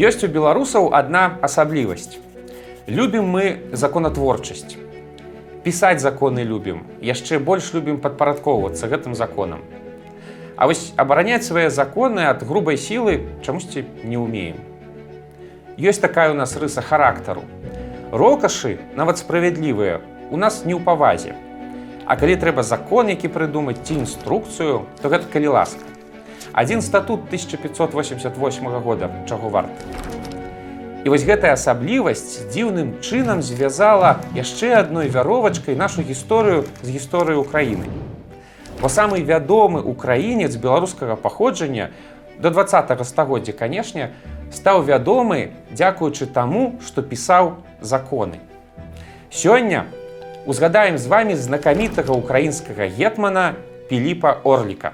Ёсць у беларусаў адна асаблівасць. Любім мы законатворчасць. Пісаць законы любім, яшчэ больш любім падпарадкоўвацца гэтым законам. А вось абараняць свае законы ад грубай сілы чамусьці не ўмеем. Ёсць такая у нас рыса характару. Рокашы, нават справядлівыя, у нас не ў павазе. А калі трэба закон, які прыдумаць ці інструкцыю, то гэта калі ласка. Адзін статут 1588 года чаго варта. І вось гэтая асаблівасць дзіўным чынам звязала яшчэ адной вяровачкай нашу гісторыю з гісторыі Украіны. Бо самы вядомы украінец беларускага паходжання до 20 стагоддзя, канешне, стаў вядомы, дзякуючы таму, што пісаў законы. Сёння узгадаем з вами знакамітага украінскага гетмана Піліпа Орліка.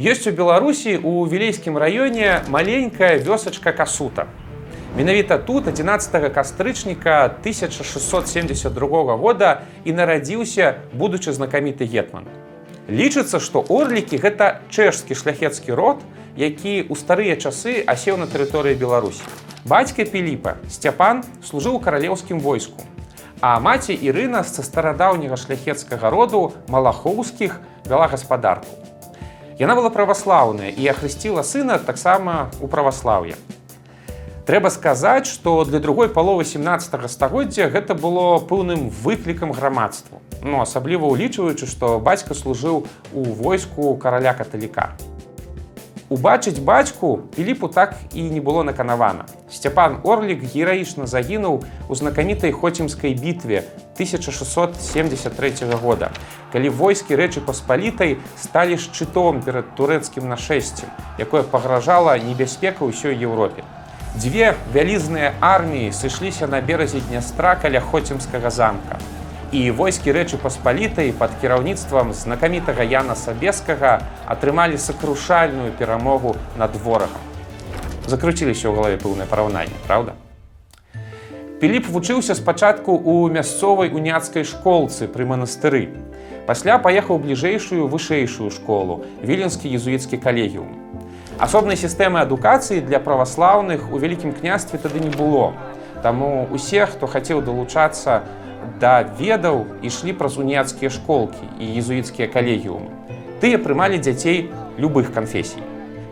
Ёсць у Беларусі у вілейскім раёне маленькая вёсачка касута. Менавіта тут 11 кастрычніка 1672 года і нарадзіўся будучы знакаміты гетман. Лічыцца, што орлікі гэта чэшскі шляхецкі род, які ў старыя часы асеў на тэрыторыі Беларусі. Бацька Піліпа Сцяпан служыў каралеўскім войску. А маці Ірына са старадаўняга шляхецкага роду малахоўскіх вяла гаспадарку. Яна была праваслаўная і ахрысціла сына таксама у праваслаўе. Трэба сказаць, што для другой паловы 17 стагоддзя гэта было пэўным выклікам грамадству. Ну асабліва ўлічваючы, што бацька служыў у войску караля каталіка. Убачыць бацьку Піліпу так і не было наканавана. Сцяпан Орлік гераічна загінуў у знакамітай хоцімскай бітве 1673 года, калі войскі рэчы паспалітай сталі шчытом перад турэцкім нашэсцем, якое пагражала небяспека ўсёй Еўропе. Дзве вялізныя арміі сышліся на беразе днястра каля хоцімскага замка. І войскі рэчы паспалітай пад кіраўніцтвам знакамітага Яна Сабескага атрымалі сакрушальную перамогу над ворагам. Закруціліся ў галаве пэўнае параўнанне, праўда? Піліп вучыўся спачатку ў мясцовай уняцкай школцы пры манастыры. Пасля паехаў бліжэйшую вышэйшую школу, віленскі езуіцкі калегіум. Асобнай сістэмы адукацыі для праваслаўных у вялікім княстве тады не было. Таму усе, хто хацеў далучацца да ведаў, ішлі праз уніяцкія школкі і езуіцкія калегіумы. Тыя прымалі дзяцей любых канфесій.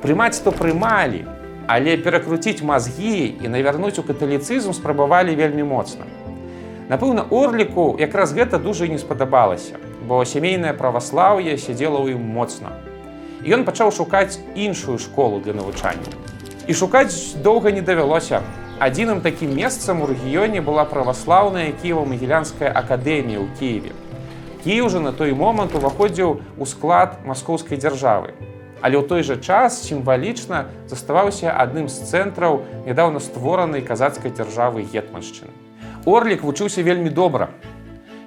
Прымаць то прымалі, але перакруціць мазгі і навярнуць у каталіцызм спрабавалі вельмі моцна. Напэўна, орліку якраз гэта дужа не спадабалася, бо сямейнае праваслаўе сядзела ў ім моцна ён пачаў шукаць іншую школу для навучання. І шукаць доўга не давялося. Адзіным такім месцам у рэгіёне была праваслаўная кіева-магілянская акадэмія ў Киеве. Кіев жа на той момант уваходзіў у склад маскоўскай дзяржавы. Але ў той жа час сімвалічна заставаўся адным з цэнтраў нядаўна створанай казацкай дзяржавы гетманшчыны. Орлік вучыўся вельмі добра.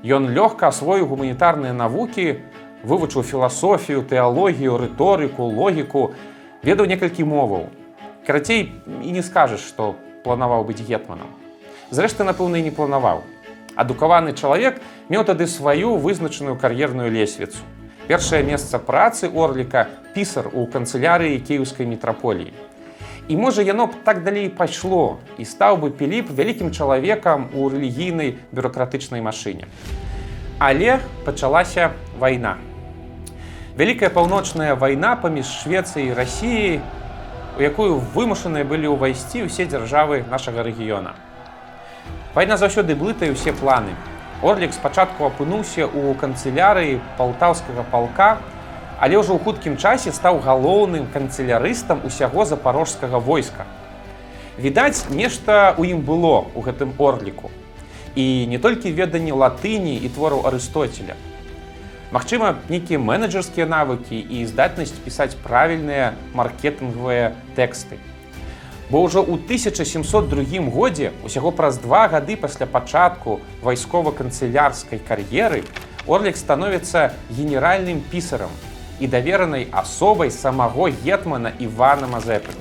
Ён лёгка асвоіў гуманітарныя навукі, вывучыў філасофію, тэалогію, рыторыку, логіку, ведаў некалькі моваў. Карацей і не скажаш, што планаваў быць гетманам. Зрэшты, напэўна, і не планаваў. Адукаваны чалавек меў тады сваю вызначаную кар'ерную лесвіцу. Першае месца працы Орліка пісар у канцылярыі кіеўскай метраполіі. І можа яно б так далей пайшло і стаў бы піліп вялікім чалавекам у рэлігійнай бюрократычнай машыне. Але пачалася вайна. Вялікая паўночная вайна паміж Швецыяй і рассіяй, у якую вымушаныя былі ўвайсці ўсе дзяржавы нашага рэгіёна. Вайна заўсёды блытае ўсе планы. Орлік спачатку апынуўся ў канцылярыі палтаўскага палка, але ўжо ў хуткім часе стаў галоўным канцылярыстам усяго запарожскага войска. Відаць, нешта ў ім было ў гэтым орліку. І не толькі веданне латыні і твораў Арыстоцеля, Магчыма, нейкія менеджерскія навыкі і здатнасць пісаць правільныя маркетынгавыя тэксты. Бо ўжо ў 1702 годзе усяго праз два гады пасля пачатку вайскова-канцылярскай кар'еры Орлік становіцца генеральным пісарам і даверанай асобай самого гетмана Івана Мазепы.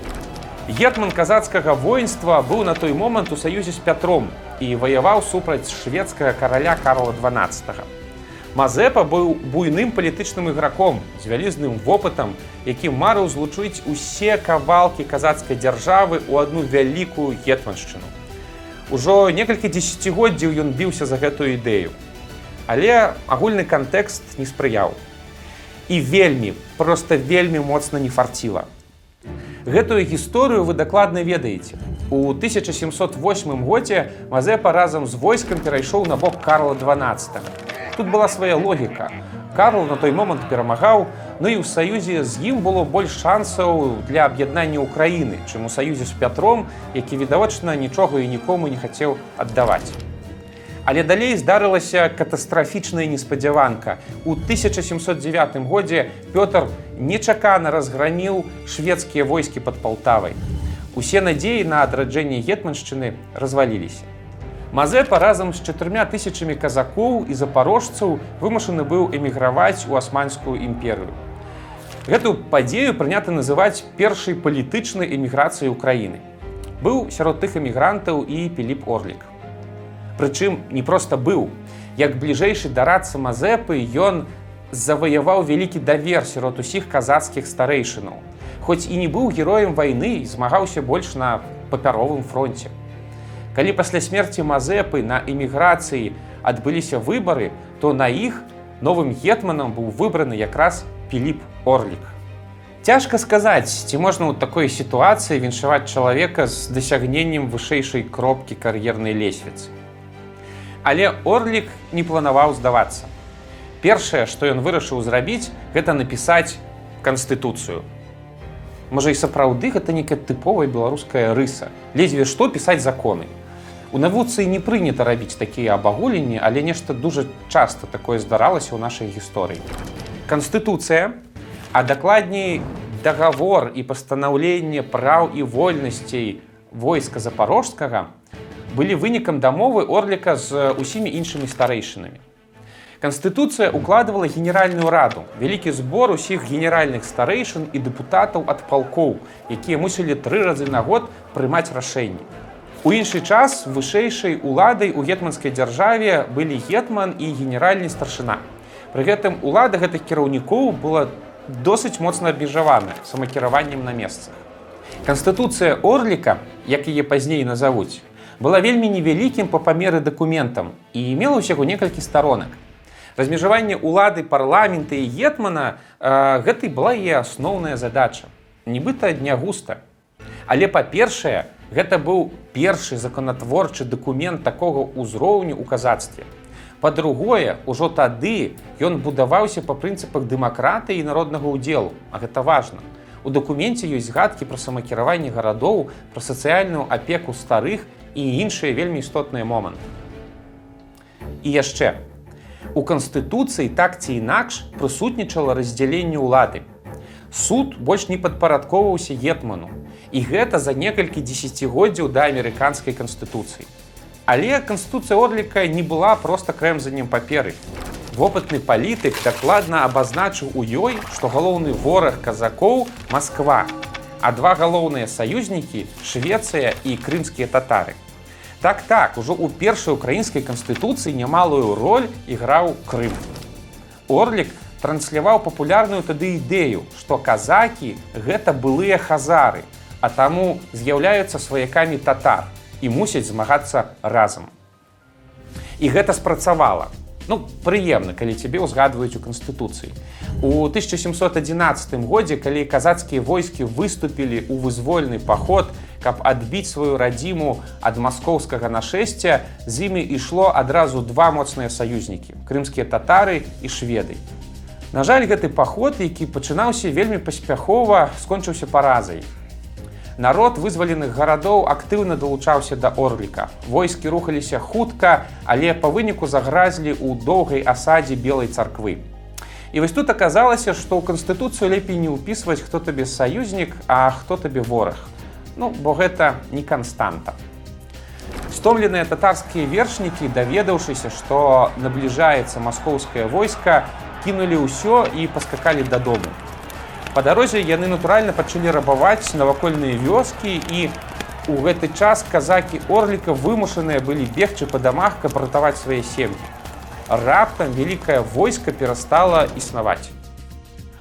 Гетман казацкага воінства быў на той момант у саюзе з пятром і ваяваў супраць шведскага караля Карла 12. Мазепа быў буйным палітычным іграком з вялізным вопытам, які марыў злучыць усе кавалкі казацкай дзяржавы ў адну вялікую гетманшчыну. Ужо некалькі дзесяцігоддзяў ён біўся за гэтую ідэю. Але агульны кантэкст не спрыяў. І вельмі, проста вельмі моцна не фарціла. Гэтую гісторыю вы дакладна ведаеце. У 1708 годзе Мазепа разам з войскам перайшоў на бок Карла 12 тут была свая логіка. Карл на той момант перамагаў, Ну і ў саюзе з ім было больш шансаў для аб'яднання ўкраіны, чым у саюзе з пятром, які відавочна нічога і нікому не хацеў аддаваць. Але далей здарылася катастрафічная неспадзяванка. У 1709 годзе Пётр нечакана разграніў шведскія войскі пад палтавай. Усе надзеі на адраджэнне гетманшчыны разваліліся. Мазепа разам з чатырма тысячамі казакоў і запарожцаў вымушаны быў эміграваць у асманскую імперыю. Гэтую падзею прынята называць першай палітычнай эміграцыяй Украіны. Быў сярод тых эмігрантаў і Піліп Орлік. Прычым не проста быў. Як бліжэйшы дарацца Мазепы ён заваяваў вялікі давер сярод усіх казацкіх старэйшынаў. Хоць і не быў героем вайны, змагаўся больш на папяровым фронте. Калі пасля смерці Мазепы на эміграцыі адбыліся выбары, то на іх новым гетманам быў выбраны якраз Піліп Орлік. Цяжка сказаць, ці можна ў такой сітуацыі віншаваць чалавека з дасягненнем вышэйшай кропкі кар'ернай лесвіцы. Але Орлік не планаваў здавацца. Першае, што ён вырашыў зрабіць, гэта напісаць канстытуцыю. Можа і сапраўды гэта некая тыповая беларуская рыса. Лезве што пісаць законы. У навуцы не прынята рабіць такія абагуленні, але нешта дужа часта такое здаралася ў нашай гісторыі. Канстытуцыя, а дакладней дагавор і пастанаўленне праў і вольнасцей войска запорожскага былі вынікам дамовы орліка з усімі іншымі старэйшынамі. Канстытуцыя укладывала генеральную раду, вялікі збор усіх генеральных старэйшын і дэпутатаў ад палкоў, якія мусілі тры разы на год прымаць рашэнні. У іншы час вышэйшай уладай у гетманскай дзяржаве былі гетман і генеральны старшына. Пры гэтым улада гэтых кіраўнікоў была досыць моцна абмежавана самакіраваннем на месцах. Канстытуцыя Орліка, як яе пазней назавуць, была вельмі невялікім па памеры дакументам і мела ўсяго некалькі старонак. Размежаванне улады парламента і гетмана э, гэтай была яе асноўная задача. Нібыта дня густа. Але па-першае, Гэта быў першы законатворчы дакумент такога ўзроўню ў казацтве. Па-другое, ужо тады ён будаваўся па прынцыпах дэмакратыі і народнага ўдзелу, а гэта важна. У дакуменце ёсць згадкі пра самакіраванне гарадоў, пра сацыяльную апеку старых і іншыя вельмі істотныя моманты. І яшчэ. У канстытуцыі так ці інакш прысутнічала раздзяленне ўлады. Суд больш не падпарадковаўся гетману, і гэта за некалькі десятгоддзяў да амерыканскай канстытуцыі. Але канстытуцыя одліка не была проста крэмзаннем паперы. Вопытны палітык дакладна абазначыў у ёй, што галоўны вораг казакоў Масква, а два галоўныя саюзнікі Швецыя і крымскія татары. Так так, ужо ў першай украінскай канстытуцыі немалую роль іграў Крым. Орлік трансляваў папулярную тады ідэю, што казакі гэта былыя хазары, а таму з'яўляюцца сваякамі татар і мусяць змагацца разам. І гэта спрацавала. Ну, прыемна, калі цябе ўзгадваюць у канстытуцыі. У 1711 годзе, калі казацкія войскі выступілі ў вызвольны паход, каб адбіць сваю радзіму ад маскоўскага нашэсця, з імі ішло адразу два моцныя саюзнікі, крымскія татары і шведы. На жаль, гэты паход, які пачынаўся вельмі паспяхова, скончыўся паразай. Народ вызваленых гарадоў актыўна далучаўся да орліка. Войскі рухаліся хутка, але па выніку загразлі ў доўгай асадзе белай царквы. І вось тут аказалася, што ў канстытуцыю лепей не ўпісваць, хто табе саюзнік, а хто табе вораг. Ну, бо гэта не канстанта. Стомленыя татарскія вершнікі, даведаўшыся, што набліжаецца маскоўскае войска, кінулі ўсё і паскакалі дадому. Па дарозе яны натуральна пачалі рабаваць навакольныя вёскі і у гэты час казакі орліка вымушаныя былі бегчы па дамах, каб ратаваць свае сем'і. Раптам вялікае войска перастала існаваць.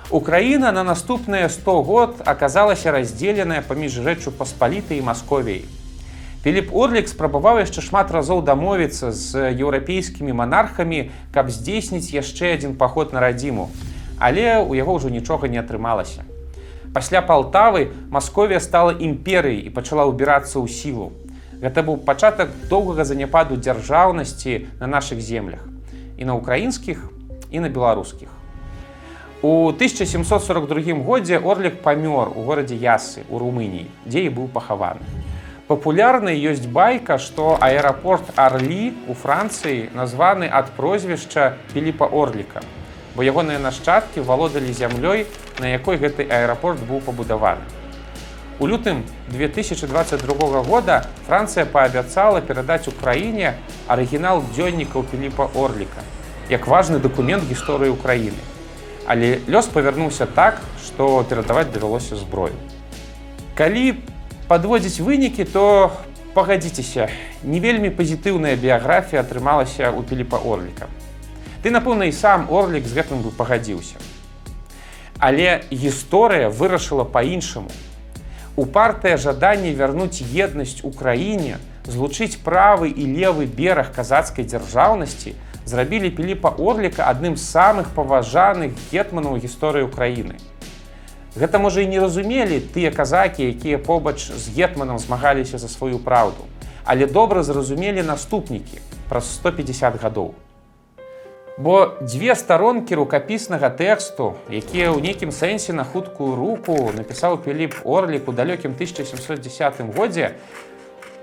Украіна на наступныя 100 год аказалася раздзеленая паміж рэчу паспалітай і масковіяй. Філіп Орлік спрабаваў яшчэ шмат разоў дамовіцца з еўрапейскімі манархамі, каб здзейсніць яшчэ адзін паход на радзіму. Але ў яго ўжо нічога не атрымалася. Пасля палтавы Масковія стала імперыяй і пачала ўбірацца ў сілу. Гэта быў пачатак доўгага заняпаду дзяржаўнасці на нашых землях і на украінскіх і на беларускіх. У 1742 годзе Орлік памёр у горадзе Ясы у Румыніі, дзе і быў пахаваны. Папулярнай ёсць байка, што аэрапорт Арлі у Францыі названы ад прозвішча Філіпа Орліка, бо ягоныя нашчадкі валодалі зямлёй, на якой гэты аэрапорт быў пабудаваны. У лютым 2022 года Францыя паабяцала перадаць Украіне арыгінал дзённікаў Філіпа Орліка як важны дакумент гісторыі Украіны але лёс павярнуўся так, што перадаваць давялося зброю. Калі падводзіць вынікі, то пагадзіцеся, не вельмі пазітыўная біяграфія атрымалася ў Піліпа Орліка. Ты, напэўна, і сам Орлік з гэтым бы пагадзіўся. Але гісторыя вырашыла па-іншаму. Упартае жаданне вярнуць еднасць у краіне, злучыць правы і левы бераг казацкай дзяржаўнасці, зрабілі піліпа орліка адным з самых паважаных гетманаў гісторыі ўкраіны. Гэта можа і не разумелі тыя казакі, якія побач з гетманам змагаліся за сваю праўду, але добра зразумелі наступнікі праз 150 гадоў. Бо дзве старонкі рукапіснага тэксту, якія ў нейкім сэнсе на хуткую руку напісаў Піліп Орлік у далёкім 1710 годзе,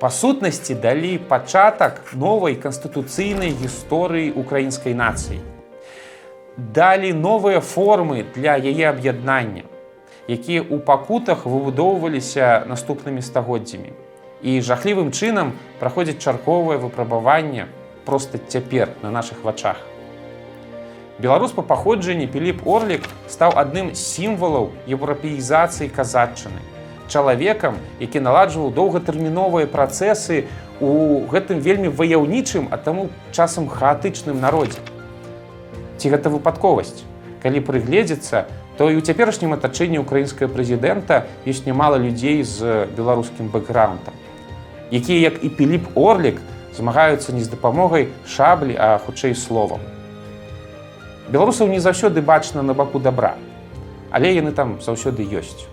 па сутнасці далі пачатак новай канстытуцыйнай гісторыі украінскай нацыі. Далі новыя формы для яе аб'яднання, якія ў пакутах выбудоўваліся наступнымі стагоддзямі. І жахлівым чынам праходзіць чарковае выпрабаванне проста цяпер на нашых вачах. Беларус па паходжанні Піліп Орлік стаў адным з сімвалаў еўрапеізацыі казаччыны чалавекам, які наладжваў доўгатэрміновыя працэсы у гэтым вельмі ваяўнічым, а таму часам хаатычным народзе. Ці гэта выпадковасць. Калі прыгледзецца, то і ў цяперашнім атачэнні украінскага прэзідэнта ёсць нямала людзей з беларускім бэкграундам, якія, як і Піліп Орлік, змагаюцца не з дапамогай шаблі, а хутчэй словам. Беларусаў не заўсёды бачна на баку добра, але яны там заўсёды ёсць.